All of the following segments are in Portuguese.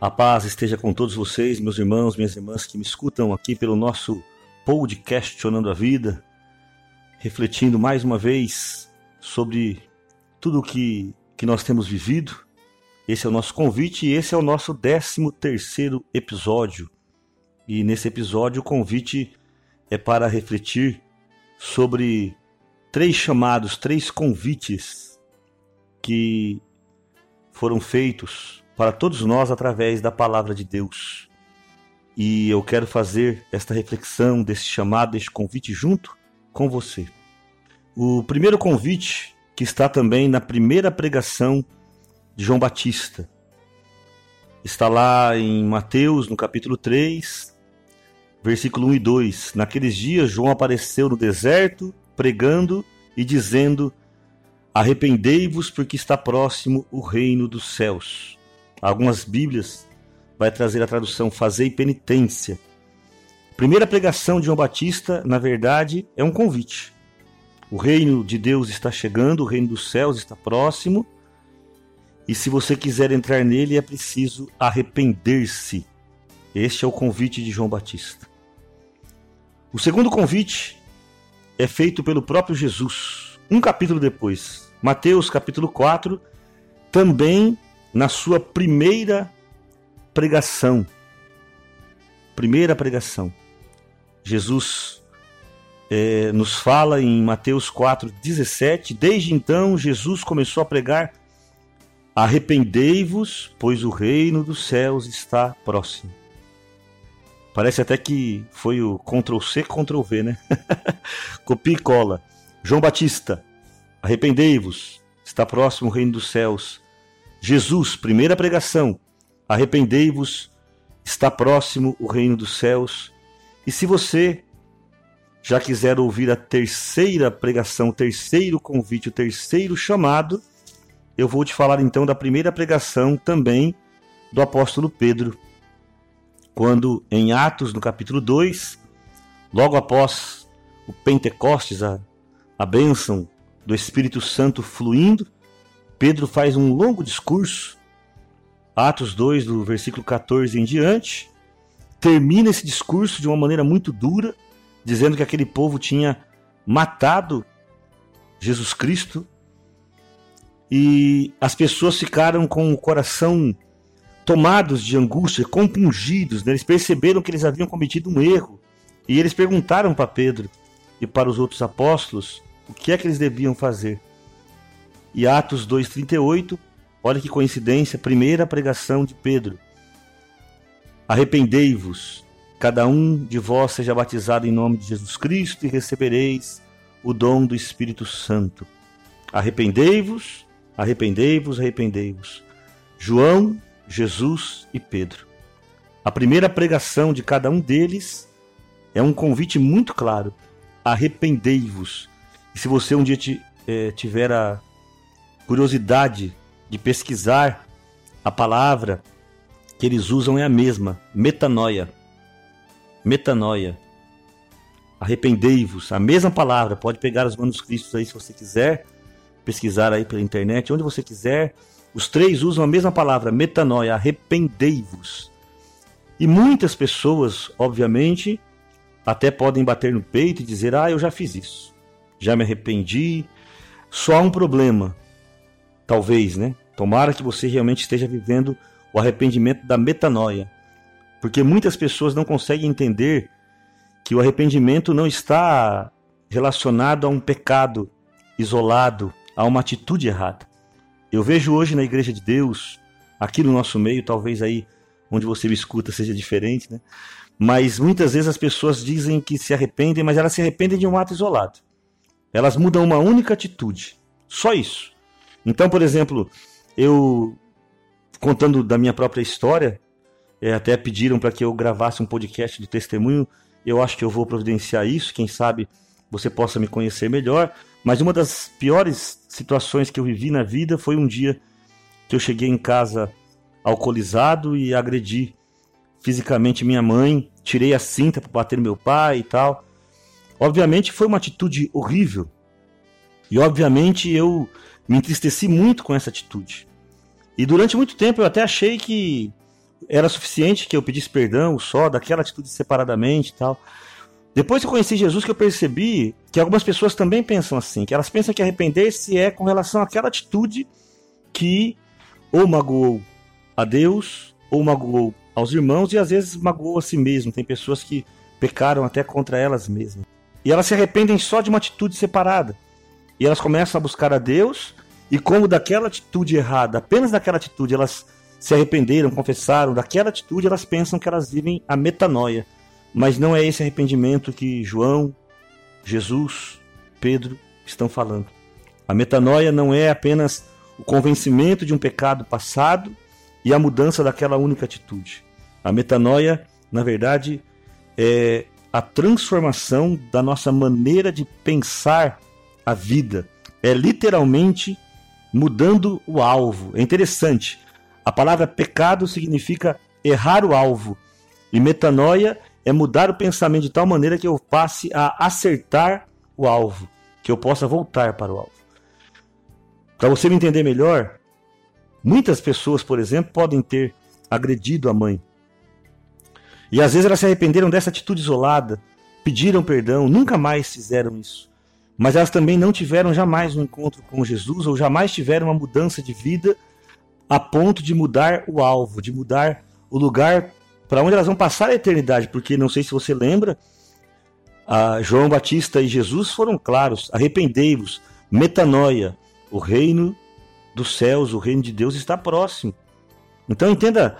A paz esteja com todos vocês, meus irmãos, minhas irmãs que me escutam aqui pelo nosso podcast Questionando a Vida, refletindo mais uma vez sobre tudo o que, que nós temos vivido. Esse é o nosso convite e esse é o nosso 13 terceiro episódio. E nesse episódio o convite é para refletir sobre três chamados, três convites que foram feitos para todos nós através da palavra de Deus. E eu quero fazer esta reflexão, desse chamado, deste convite junto com você. O primeiro convite, que está também na primeira pregação de João Batista, está lá em Mateus, no capítulo 3, versículo 1 e 2. Naqueles dias, João apareceu no deserto, pregando e dizendo: Arrependei-vos, porque está próximo o reino dos céus. Algumas Bíblias vai trazer a tradução fazei penitência. primeira pregação de João Batista, na verdade, é um convite. O reino de Deus está chegando, o reino dos céus está próximo. E se você quiser entrar nele, é preciso arrepender-se. Este é o convite de João Batista. O segundo convite é feito pelo próprio Jesus, um capítulo depois. Mateus capítulo 4, também na sua primeira pregação. Primeira pregação. Jesus é, nos fala em Mateus 4,17: Desde então Jesus começou a pregar: Arrependei-vos, pois o reino dos céus está próximo. Parece até que foi o Ctrl C, Ctrl V, né? Copia e cola. João Batista, arrependei-vos, está próximo o reino dos céus. Jesus, primeira pregação: arrependei-vos, está próximo o reino dos céus. E se você já quiser ouvir a terceira pregação, o terceiro convite, o terceiro chamado, eu vou te falar então da primeira pregação também do apóstolo Pedro. Quando em Atos, no capítulo 2, logo após o Pentecostes, a, a bênção do Espírito Santo fluindo, Pedro faz um longo discurso, Atos 2, do versículo 14 em diante, termina esse discurso de uma maneira muito dura, dizendo que aquele povo tinha matado Jesus Cristo e as pessoas ficaram com o coração tomados de angústia, compungidos, né? eles perceberam que eles haviam cometido um erro e eles perguntaram para Pedro e para os outros apóstolos o que é que eles deviam fazer. E Atos 2,38, olha que coincidência, primeira pregação de Pedro. Arrependei-vos, cada um de vós seja batizado em nome de Jesus Cristo e recebereis o dom do Espírito Santo. Arrependei-vos, arrependei-vos, arrependei-vos. João, Jesus e Pedro. A primeira pregação de cada um deles é um convite muito claro: arrependei-vos. E se você um dia te, é, tiver a curiosidade de pesquisar a palavra que eles usam é a mesma, metanoia. Metanoia. Arrependei-vos, a mesma palavra, pode pegar os manuscritos aí se você quiser, pesquisar aí pela internet, onde você quiser. Os três usam a mesma palavra, metanoia, arrependei-vos. E muitas pessoas, obviamente, até podem bater no peito e dizer: "Ah, eu já fiz isso. Já me arrependi". Só há um problema talvez, né? Tomara que você realmente esteja vivendo o arrependimento da metanoia. Porque muitas pessoas não conseguem entender que o arrependimento não está relacionado a um pecado isolado, a uma atitude errada. Eu vejo hoje na igreja de Deus, aqui no nosso meio, talvez aí onde você me escuta seja diferente, né? Mas muitas vezes as pessoas dizem que se arrependem, mas elas se arrependem de um ato isolado. Elas mudam uma única atitude. Só isso. Então, por exemplo, eu contando da minha própria história, é, até pediram para que eu gravasse um podcast de testemunho. Eu acho que eu vou providenciar isso, quem sabe você possa me conhecer melhor. Mas uma das piores situações que eu vivi na vida foi um dia que eu cheguei em casa alcoolizado e agredi fisicamente minha mãe, tirei a cinta para bater no meu pai e tal. Obviamente foi uma atitude horrível. E obviamente eu me entristeci muito com essa atitude. E durante muito tempo eu até achei que era suficiente que eu pedisse perdão só daquela atitude separadamente e tal. Depois que eu conheci Jesus, que eu percebi que algumas pessoas também pensam assim, que elas pensam que arrepender-se é com relação àquela atitude que ou magoou a Deus, ou magoou aos irmãos, e às vezes magoou a si mesmo. Tem pessoas que pecaram até contra elas mesmas. E elas se arrependem só de uma atitude separada. E elas começam a buscar a Deus, e como daquela atitude errada, apenas daquela atitude, elas se arrependeram, confessaram, daquela atitude elas pensam que elas vivem a metanoia. Mas não é esse arrependimento que João, Jesus, Pedro estão falando. A metanoia não é apenas o convencimento de um pecado passado e a mudança daquela única atitude. A metanoia, na verdade, é a transformação da nossa maneira de pensar a vida. É literalmente mudando o alvo. É interessante. A palavra pecado significa errar o alvo. E metanoia é mudar o pensamento de tal maneira que eu passe a acertar o alvo, que eu possa voltar para o alvo. Para você me entender melhor, muitas pessoas, por exemplo, podem ter agredido a mãe. E às vezes elas se arrependeram dessa atitude isolada, pediram perdão, nunca mais fizeram isso. Mas elas também não tiveram jamais um encontro com Jesus ou jamais tiveram uma mudança de vida a ponto de mudar o alvo, de mudar o lugar para onde elas vão passar a eternidade, porque não sei se você lembra, João Batista e Jesus foram claros: arrependei-vos, metanoia, o reino dos céus, o reino de Deus está próximo. Então entenda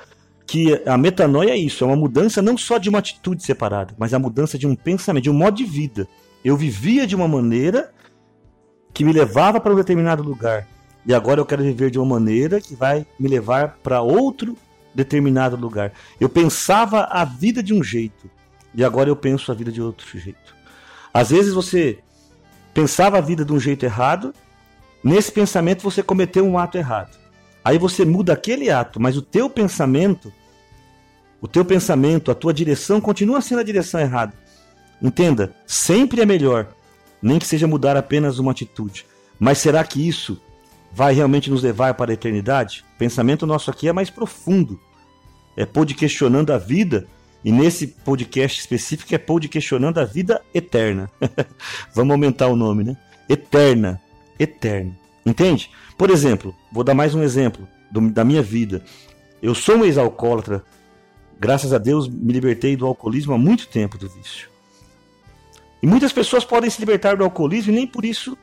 que a metanoia é isso, é uma mudança não só de uma atitude separada, mas a mudança de um pensamento, de um modo de vida. Eu vivia de uma maneira que me levava para um determinado lugar. E agora eu quero viver de uma maneira que vai me levar para outro determinado lugar. Eu pensava a vida de um jeito e agora eu penso a vida de outro jeito. Às vezes você pensava a vida de um jeito errado, nesse pensamento você cometeu um ato errado. Aí você muda aquele ato, mas o teu pensamento, o teu pensamento, a tua direção continua sendo a direção errada. Entenda, sempre é melhor, nem que seja mudar apenas uma atitude. Mas será que isso vai realmente nos levar para a eternidade? O pensamento nosso aqui é mais profundo. É pod questionando a vida, e nesse podcast específico é pod questionando a vida eterna. Vamos aumentar o nome, né? Eterna. Eterna. Entende? Por exemplo, vou dar mais um exemplo do, da minha vida. Eu sou um ex-alcoólatra. Graças a Deus me libertei do alcoolismo há muito tempo do vício. E muitas pessoas podem se libertar do alcoolismo e nem por isso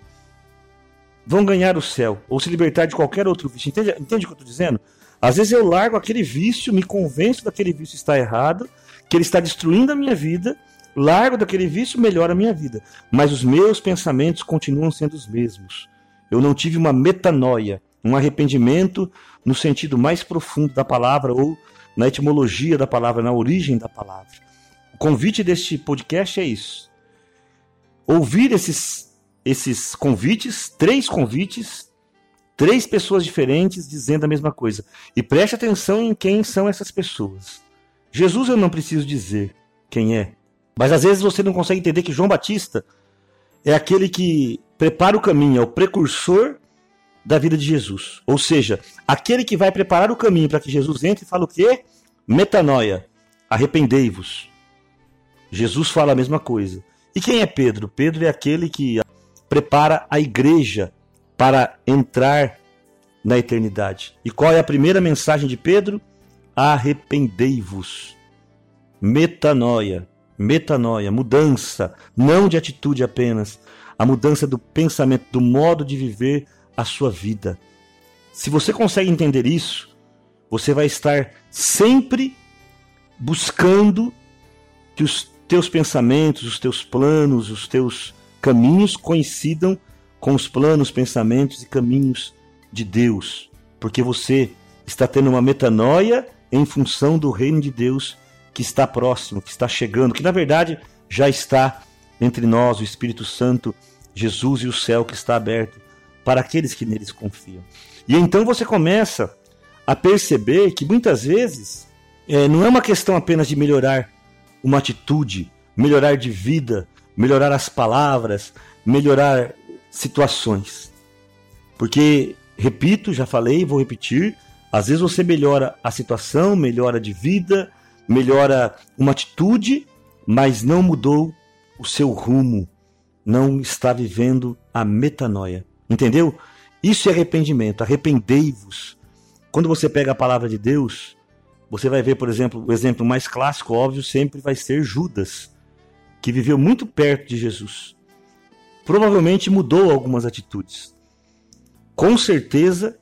vão ganhar o céu, ou se libertar de qualquer outro vício. Entende, entende o que eu estou dizendo? Às vezes eu largo aquele vício, me convenço daquele vício está errado, que ele está destruindo a minha vida, largo daquele vício, melhora a minha vida. Mas os meus pensamentos continuam sendo os mesmos. Eu não tive uma metanoia, um arrependimento no sentido mais profundo da palavra ou na etimologia da palavra, na origem da palavra. O convite deste podcast é isso. Ouvir esses esses convites, três convites, três pessoas diferentes dizendo a mesma coisa. E preste atenção em quem são essas pessoas. Jesus eu não preciso dizer quem é, mas às vezes você não consegue entender que João Batista é aquele que prepara o caminho, é o precursor da vida de Jesus. Ou seja, aquele que vai preparar o caminho para que Jesus entre e fala o quê? Metanoia, arrependei-vos. Jesus fala a mesma coisa. E quem é Pedro? Pedro é aquele que prepara a igreja para entrar na eternidade. E qual é a primeira mensagem de Pedro? Arrependei-vos. Metanoia, metanoia, mudança, não de atitude apenas, a mudança do pensamento, do modo de viver a sua vida. Se você consegue entender isso, você vai estar sempre buscando que os teus pensamentos, os teus planos, os teus caminhos coincidam com os planos, pensamentos e caminhos de Deus, porque você está tendo uma metanoia em função do reino de Deus que está próximo, que está chegando, que na verdade já está entre nós, o Espírito Santo, Jesus e o céu que está aberto para aqueles que neles confiam. E então você começa a perceber que muitas vezes é, não é uma questão apenas de melhorar uma atitude, melhorar de vida, melhorar as palavras, melhorar situações. Porque, repito, já falei, vou repetir, Às vezes você melhora a situação, melhora de vida, melhora uma atitude, mas não mudou o seu rumo, não está vivendo a metanoia. Entendeu? Isso é arrependimento. Arrependei-vos. Quando você pega a palavra de Deus, você vai ver, por exemplo, o exemplo mais clássico, óbvio, sempre vai ser Judas, que viveu muito perto de Jesus. Provavelmente mudou algumas atitudes. Com certeza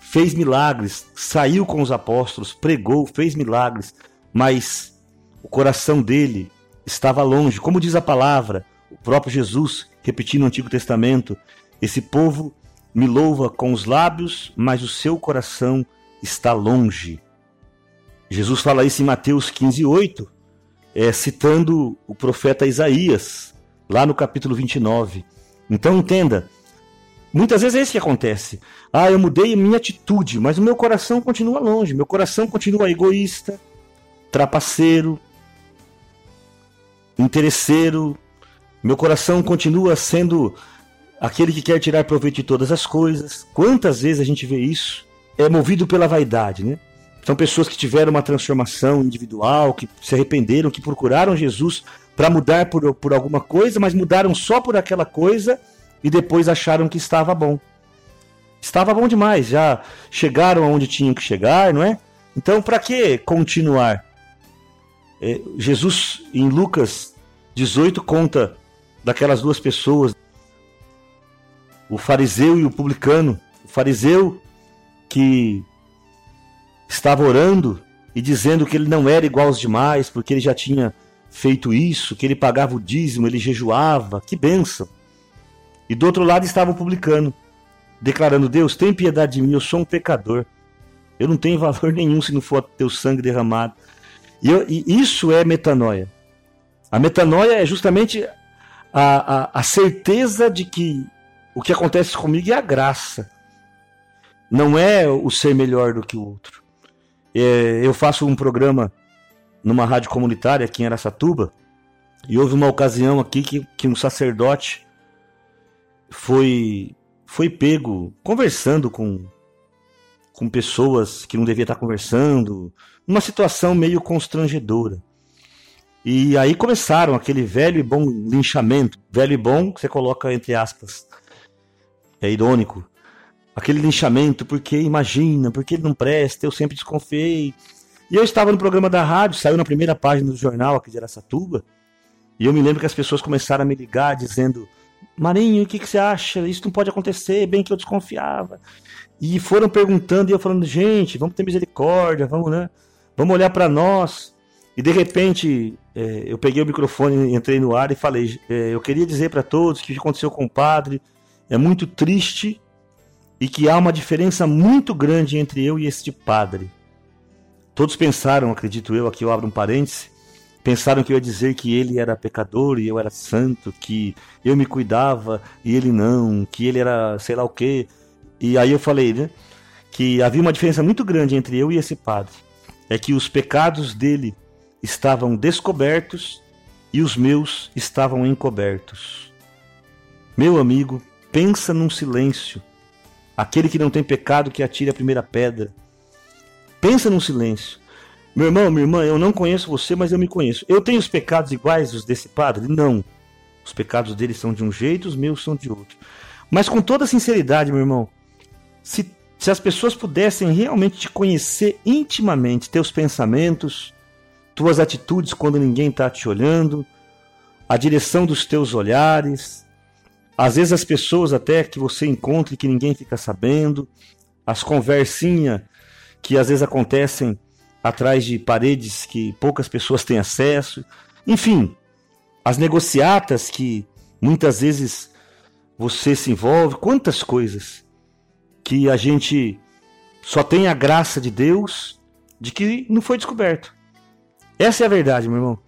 fez milagres, saiu com os apóstolos, pregou, fez milagres, mas o coração dele estava longe. Como diz a palavra, o próprio Jesus, repetindo o Antigo Testamento, esse povo me louva com os lábios, mas o seu coração está longe. Jesus fala isso em Mateus 15, 8, é, citando o profeta Isaías, lá no capítulo 29. Então entenda, muitas vezes é isso que acontece. Ah, eu mudei minha atitude, mas o meu coração continua longe, meu coração continua egoísta, trapaceiro, interesseiro, meu coração continua sendo aquele que quer tirar proveito de todas as coisas. Quantas vezes a gente vê isso? É movido pela vaidade, né? São pessoas que tiveram uma transformação individual, que se arrependeram, que procuraram Jesus para mudar por, por alguma coisa, mas mudaram só por aquela coisa e depois acharam que estava bom. Estava bom demais, já chegaram aonde tinham que chegar, não é? Então, para que continuar? É, Jesus, em Lucas 18, conta daquelas duas pessoas, o fariseu e o publicano. O fariseu que estava orando e dizendo que ele não era igual aos demais, porque ele já tinha feito isso, que ele pagava o dízimo, ele jejuava, que benção. E do outro lado estava o publicano, declarando: Deus, tem piedade de mim, eu sou um pecador. Eu não tenho valor nenhum se não for teu sangue derramado. E, eu, e isso é metanoia. A metanoia é justamente a, a, a certeza de que o que acontece comigo é a graça. Não é o ser melhor do que o outro. É, eu faço um programa numa rádio comunitária aqui em Aracatuba e houve uma ocasião aqui que, que um sacerdote foi foi pego conversando com com pessoas que não devia estar conversando, uma situação meio constrangedora. E aí começaram aquele velho e bom linchamento, velho e bom que você coloca entre aspas. É irônico aquele linchamento, porque imagina, porque ele não presta, eu sempre desconfiei. E eu estava no programa da rádio, saiu na primeira página do jornal aqui de Aracatuba, e eu me lembro que as pessoas começaram a me ligar dizendo: Marinho, o que, que você acha? Isso não pode acontecer, bem que eu desconfiava. E foram perguntando e eu falando: gente, vamos ter misericórdia, vamos, né? Vamos olhar para nós. E de repente é, eu peguei o microfone, entrei no ar e falei: é, eu queria dizer para todos que o que aconteceu com o padre é muito triste e que há uma diferença muito grande entre eu e este padre. Todos pensaram, acredito eu, aqui eu abro um parêntese, pensaram que eu ia dizer que ele era pecador e eu era santo, que eu me cuidava e ele não, que ele era sei lá o quê. E aí eu falei, né, que havia uma diferença muito grande entre eu e esse padre. É que os pecados dele estavam descobertos e os meus estavam encobertos. Meu amigo, pensa num silêncio Aquele que não tem pecado que atire a primeira pedra. Pensa num silêncio. Meu irmão, minha irmã, eu não conheço você, mas eu me conheço. Eu tenho os pecados iguais os desse padre? Não. Os pecados dele são de um jeito, os meus são de outro. Mas com toda sinceridade, meu irmão, se, se as pessoas pudessem realmente te conhecer intimamente, teus pensamentos, tuas atitudes quando ninguém está te olhando, a direção dos teus olhares, às vezes as pessoas até que você encontra e que ninguém fica sabendo, as conversinhas que às vezes acontecem atrás de paredes que poucas pessoas têm acesso, enfim, as negociatas que muitas vezes você se envolve, quantas coisas que a gente só tem a graça de Deus de que não foi descoberto. Essa é a verdade, meu irmão.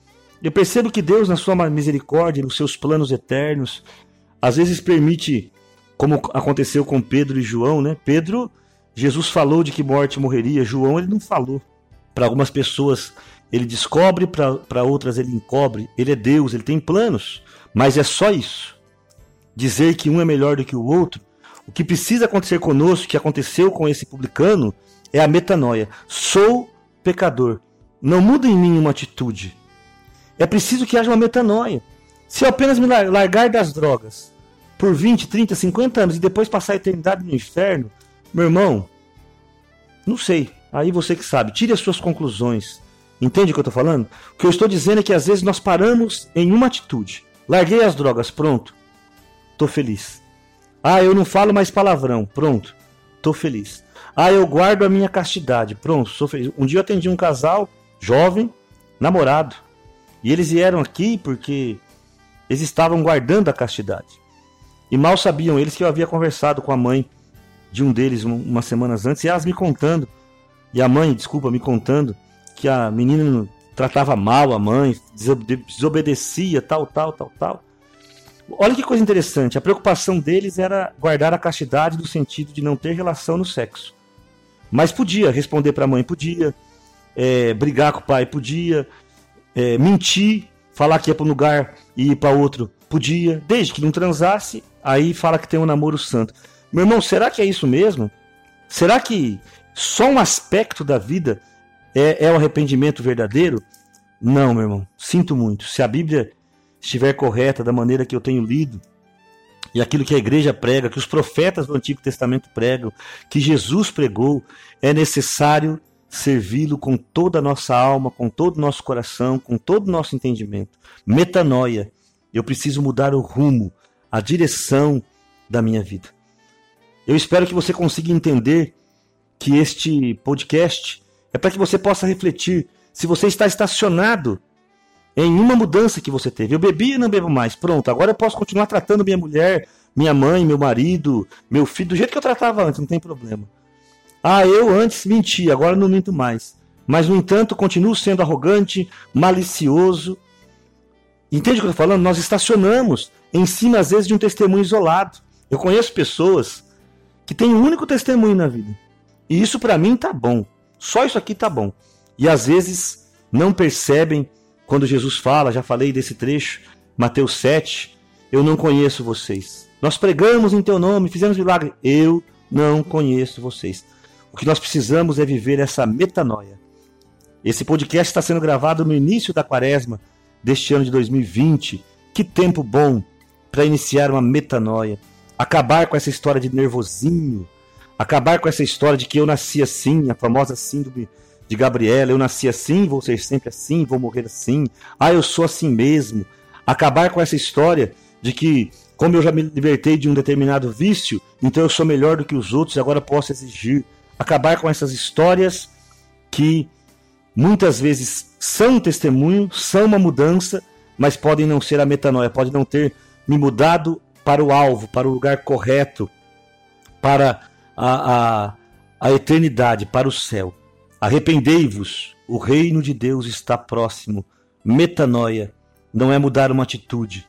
Eu percebo que Deus, na sua misericórdia, nos seus planos eternos, às vezes permite, como aconteceu com Pedro e João, né? Pedro, Jesus falou de que morte morreria, João ele não falou. Para algumas pessoas ele descobre, para outras ele encobre. Ele é Deus, ele tem planos, mas é só isso. Dizer que um é melhor do que o outro, o que precisa acontecer conosco, que aconteceu com esse publicano, é a metanoia. Sou pecador. Não muda em mim uma atitude. É preciso que haja uma metanoia. Se eu apenas me largar das drogas por 20, 30, 50 anos e depois passar a eternidade no inferno, meu irmão, não sei. Aí você que sabe, tire as suas conclusões. Entende o que eu estou falando? O que eu estou dizendo é que às vezes nós paramos em uma atitude. Larguei as drogas, pronto. Tô feliz. Ah, eu não falo mais palavrão, pronto. Tô feliz. Ah, eu guardo a minha castidade, pronto, sou feliz. Um dia eu atendi um casal jovem, namorado. E eles vieram aqui porque eles estavam guardando a castidade. E mal sabiam eles que eu havia conversado com a mãe de um deles umas semanas antes, e elas me contando, e a mãe, desculpa, me contando, que a menina tratava mal a mãe, desobedecia, tal, tal, tal, tal. Olha que coisa interessante, a preocupação deles era guardar a castidade no sentido de não ter relação no sexo. Mas podia responder para a mãe, podia, é, brigar com o pai, podia, é, mentir, falar que ia para um lugar e ir para outro, podia, desde que não transasse, aí fala que tem um namoro santo. Meu irmão, será que é isso mesmo? Será que só um aspecto da vida é, é o arrependimento verdadeiro? Não, meu irmão. Sinto muito. Se a Bíblia estiver correta da maneira que eu tenho lido, e aquilo que a igreja prega, que os profetas do Antigo Testamento pregam, que Jesus pregou, é necessário servi-lo com toda a nossa alma, com todo o nosso coração, com todo o nosso entendimento. Metanoia. Eu preciso mudar o rumo, a direção da minha vida. Eu espero que você consiga entender que este podcast é para que você possa refletir se você está estacionado em uma mudança que você teve. Eu bebi e não bebo mais. Pronto, agora eu posso continuar tratando minha mulher, minha mãe, meu marido, meu filho do jeito que eu tratava antes, não tem problema. Ah, eu antes mentia, agora não minto mais. Mas, no entanto, continuo sendo arrogante, malicioso. Entende o que eu estou falando? Nós estacionamos em cima, às vezes, de um testemunho isolado. Eu conheço pessoas que tem um único testemunho na vida. E isso para mim tá bom. Só isso aqui tá bom. E às vezes não percebem quando Jesus fala, já falei desse trecho, Mateus 7, eu não conheço vocês. Nós pregamos em teu nome, fizemos milagre, eu não conheço vocês. O que nós precisamos é viver essa metanoia. Esse podcast está sendo gravado no início da quaresma deste ano de 2020. Que tempo bom para iniciar uma metanoia acabar com essa história de nervosinho, acabar com essa história de que eu nasci assim, a famosa síndrome de Gabriela, eu nasci assim, vou ser sempre assim, vou morrer assim, ah, eu sou assim mesmo. Acabar com essa história de que, como eu já me libertei de um determinado vício, então eu sou melhor do que os outros e agora posso exigir. Acabar com essas histórias que muitas vezes são um testemunho, são uma mudança, mas podem não ser a metanoia, podem não ter me mudado para o alvo, para o lugar correto, para a, a, a eternidade, para o céu. Arrependei-vos, o reino de Deus está próximo. Metanoia não é mudar uma atitude,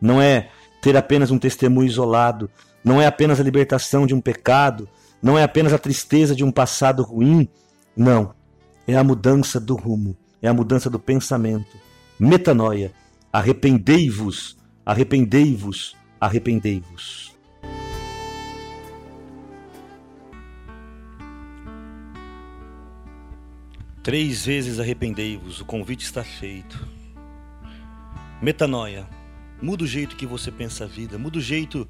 não é ter apenas um testemunho isolado, não é apenas a libertação de um pecado, não é apenas a tristeza de um passado ruim, não. É a mudança do rumo, é a mudança do pensamento. Metanoia. Arrependei-vos, arrependei-vos, arrependei-vos. Três vezes arrependei-vos, o convite está feito. Metanoia. Muda o jeito que você pensa a vida, muda o jeito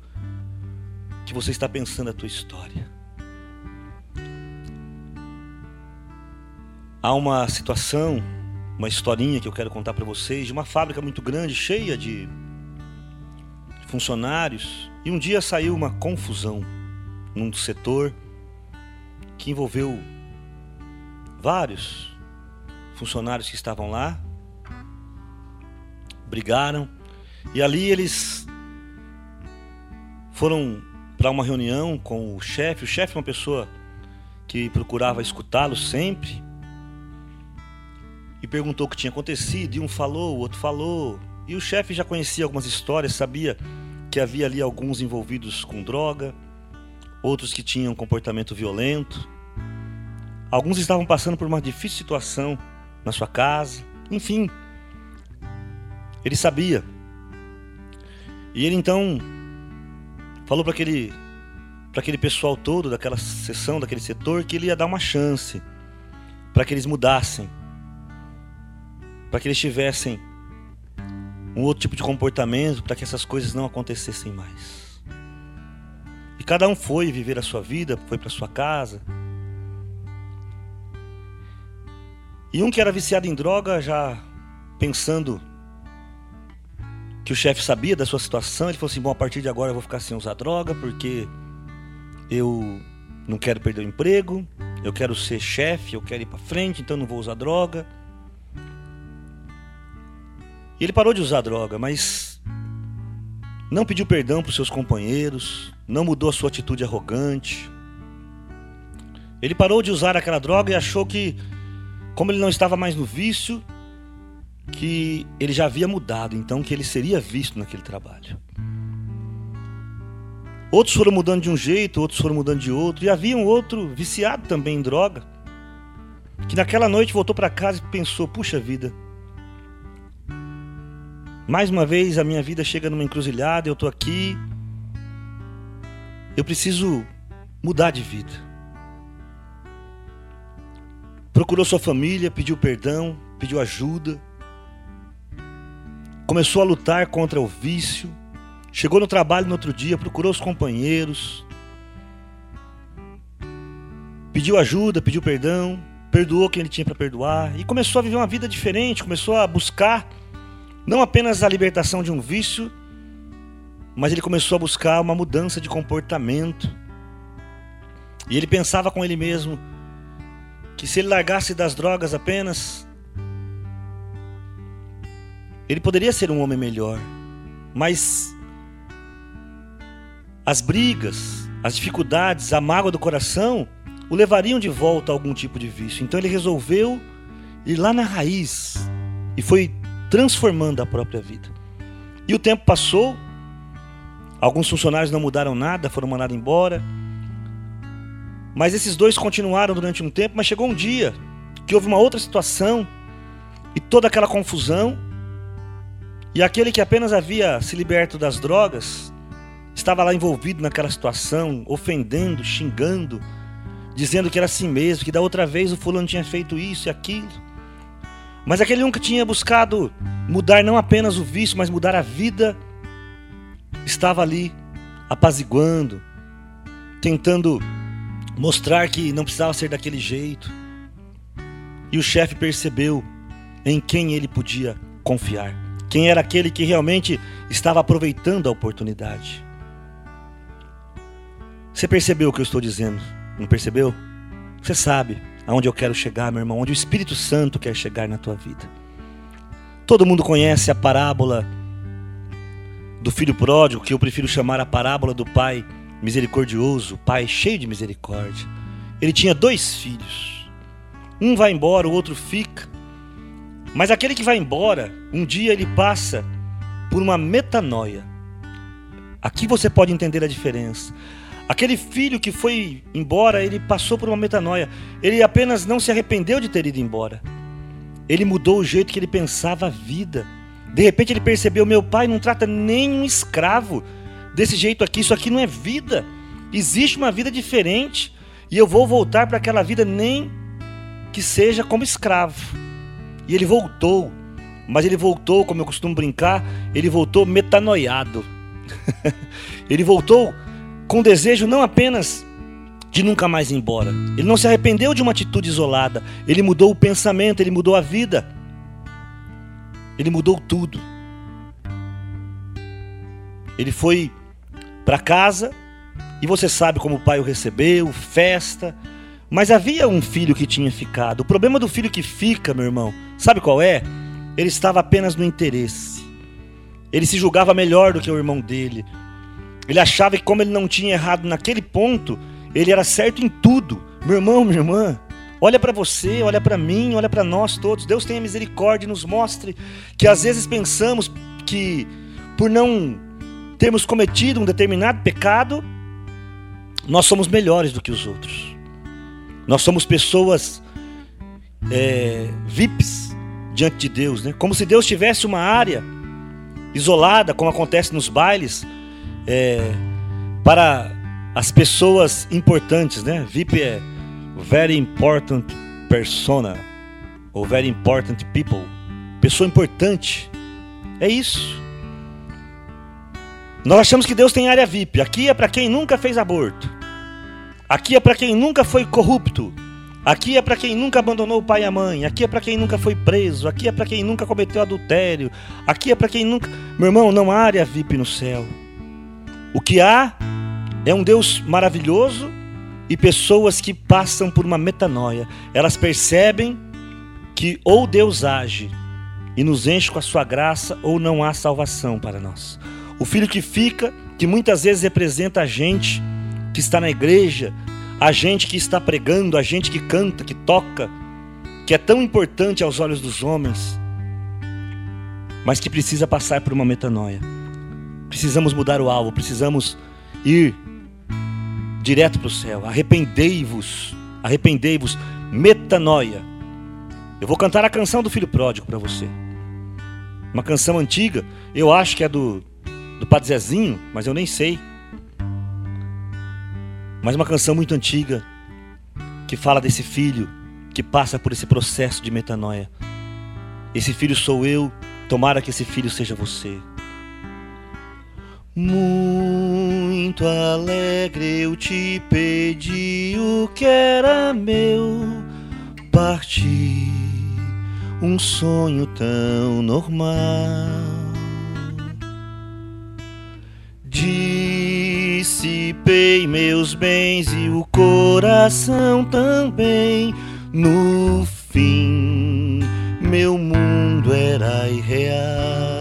que você está pensando a tua história. Há uma situação, uma historinha que eu quero contar para vocês de uma fábrica muito grande, cheia de funcionários, e um dia saiu uma confusão num setor que envolveu vários funcionários que estavam lá, brigaram, e ali eles foram para uma reunião com o chefe. O chefe é uma pessoa que procurava escutá-lo sempre e perguntou o que tinha acontecido. E um falou, o outro falou, e o chefe já conhecia algumas histórias, sabia que havia ali alguns envolvidos com droga, outros que tinham comportamento violento. Alguns estavam passando por uma difícil situação na sua casa, enfim. Ele sabia. E ele então falou para aquele para aquele pessoal todo daquela sessão, daquele setor, que ele ia dar uma chance para que eles mudassem, para que eles tivessem um outro tipo de comportamento, para que essas coisas não acontecessem mais. E cada um foi viver a sua vida, foi para sua casa. E um que era viciado em droga, já pensando que o chefe sabia da sua situação, ele falou assim: bom, a partir de agora eu vou ficar sem usar droga, porque eu não quero perder o emprego, eu quero ser chefe, eu quero ir para frente, então não vou usar droga. E ele parou de usar droga, mas não pediu perdão para os seus companheiros, não mudou a sua atitude arrogante. Ele parou de usar aquela droga e achou que, como ele não estava mais no vício, que ele já havia mudado, então que ele seria visto naquele trabalho. Outros foram mudando de um jeito, outros foram mudando de outro, e havia um outro viciado também em droga, que naquela noite voltou para casa e pensou: puxa vida, mais uma vez a minha vida chega numa encruzilhada, eu estou aqui, eu preciso mudar de vida. Procurou sua família, pediu perdão, pediu ajuda, começou a lutar contra o vício, chegou no trabalho no outro dia, procurou os companheiros, pediu ajuda, pediu perdão, perdoou quem ele tinha para perdoar. E começou a viver uma vida diferente, começou a buscar não apenas a libertação de um vício, mas ele começou a buscar uma mudança de comportamento. E ele pensava com ele mesmo que se ele largasse das drogas apenas, ele poderia ser um homem melhor, mas as brigas, as dificuldades, a mágoa do coração o levariam de volta a algum tipo de vício. Então ele resolveu ir lá na raiz e foi transformando a própria vida. E o tempo passou, alguns funcionários não mudaram nada, foram mandados embora. Mas esses dois continuaram durante um tempo, mas chegou um dia que houve uma outra situação e toda aquela confusão e aquele que apenas havia se liberto das drogas estava lá envolvido naquela situação, ofendendo, xingando, dizendo que era assim mesmo, que da outra vez o fulano tinha feito isso e aquilo. Mas aquele um que tinha buscado mudar não apenas o vício, mas mudar a vida, estava ali apaziguando, tentando mostrar que não precisava ser daquele jeito. E o chefe percebeu em quem ele podia confiar. Quem era aquele que realmente estava aproveitando a oportunidade? Você percebeu o que eu estou dizendo? Não percebeu? Você sabe aonde eu quero chegar, meu irmão, onde o Espírito Santo quer chegar na tua vida. Todo mundo conhece a parábola do filho pródigo, que eu prefiro chamar a parábola do pai misericordioso, pai cheio de misericórdia. Ele tinha dois filhos. Um vai embora, o outro fica. Mas aquele que vai embora, um dia ele passa por uma metanoia. Aqui você pode entender a diferença. Aquele filho que foi embora, ele passou por uma metanoia. Ele apenas não se arrependeu de ter ido embora. Ele mudou o jeito que ele pensava a vida. De repente ele percebeu: meu pai não trata nenhum escravo desse jeito aqui. Isso aqui não é vida. Existe uma vida diferente. E eu vou voltar para aquela vida, nem que seja como escravo. E ele voltou. Mas ele voltou, como eu costumo brincar, ele voltou metanoiado. ele voltou com desejo não apenas de nunca mais ir embora. Ele não se arrependeu de uma atitude isolada. Ele mudou o pensamento, ele mudou a vida. Ele mudou tudo. Ele foi para casa e você sabe como o pai o recebeu, festa, mas havia um filho que tinha ficado. O problema do filho que fica, meu irmão, sabe qual é? Ele estava apenas no interesse. Ele se julgava melhor do que o irmão dele. Ele achava que, como ele não tinha errado naquele ponto, ele era certo em tudo. Meu irmão, minha irmã, olha para você, olha para mim, olha para nós todos. Deus tenha misericórdia e nos mostre que às vezes pensamos que, por não termos cometido um determinado pecado, nós somos melhores do que os outros. Nós somos pessoas é, VIPs diante de Deus, né? Como se Deus tivesse uma área isolada, como acontece nos bailes, é, para as pessoas importantes, né? VIP é Very Important Persona ou Very Important People. Pessoa importante. É isso. Nós achamos que Deus tem área VIP. Aqui é para quem nunca fez aborto. Aqui é para quem nunca foi corrupto. Aqui é para quem nunca abandonou o pai e a mãe. Aqui é para quem nunca foi preso. Aqui é para quem nunca cometeu adultério. Aqui é para quem nunca. Meu irmão, não há área VIP no céu. O que há é um Deus maravilhoso e pessoas que passam por uma metanoia. Elas percebem que ou Deus age e nos enche com a sua graça ou não há salvação para nós. O filho que fica, que muitas vezes representa a gente que está na igreja, a gente que está pregando, a gente que canta, que toca, que é tão importante aos olhos dos homens, mas que precisa passar por uma metanoia. Precisamos mudar o alvo, precisamos ir direto para o céu. Arrependei-vos, arrependei-vos, metanoia. Eu vou cantar a canção do filho pródigo para você. Uma canção antiga, eu acho que é do, do Padre Zezinho, mas eu nem sei. Mas uma canção muito antiga que fala desse filho que passa por esse processo de metanoia. Esse filho sou eu, tomara que esse filho seja você. Muito alegre eu te pedi o que era meu, parti um sonho tão normal. Dissipei meus bens e o coração também. No fim, meu mundo era irreal.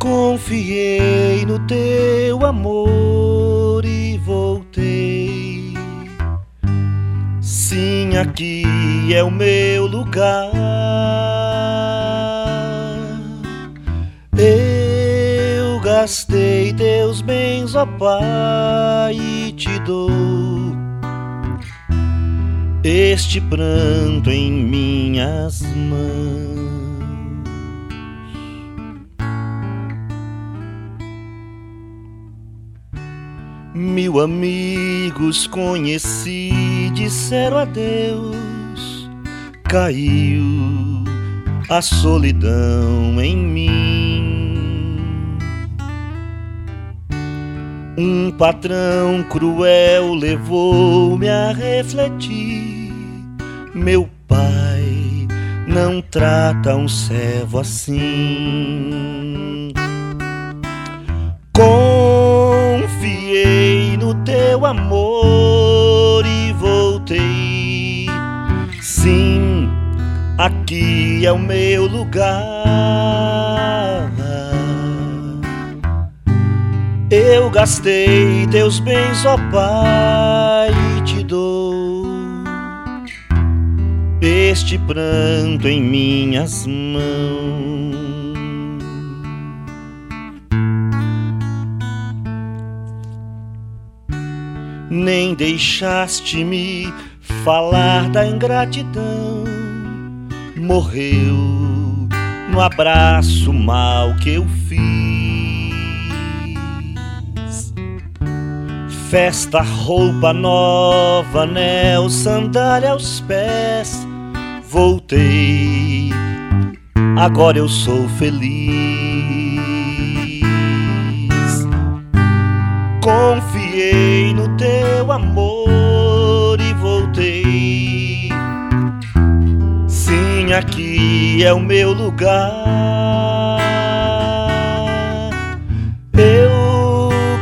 Confiei no teu amor e voltei. Sim, aqui é o meu lugar. gastei teus bens, ó Pai, e te dou este pranto em minhas mãos. Mil amigos conheci, disseram adeus, caiu a solidão em mim. Um patrão cruel levou-me a refletir. Meu pai não trata um servo assim. Teu amor e voltei. Sim, aqui é o meu lugar eu gastei teus bens, ó Pai, e te dou este pranto em minhas mãos. Nem deixaste-me falar da ingratidão. Morreu no abraço mal que eu fiz. Festa, roupa nova, anel, sandália aos pés. Voltei, agora eu sou feliz. No teu amor e voltei. Sim, aqui é o meu lugar.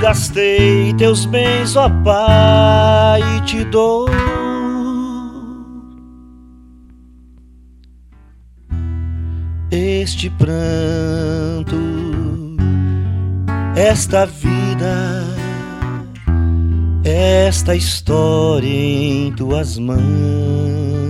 gastei teus bens, ó Pai, e te dou. Este pranto, esta vida, esta história em tuas mãos.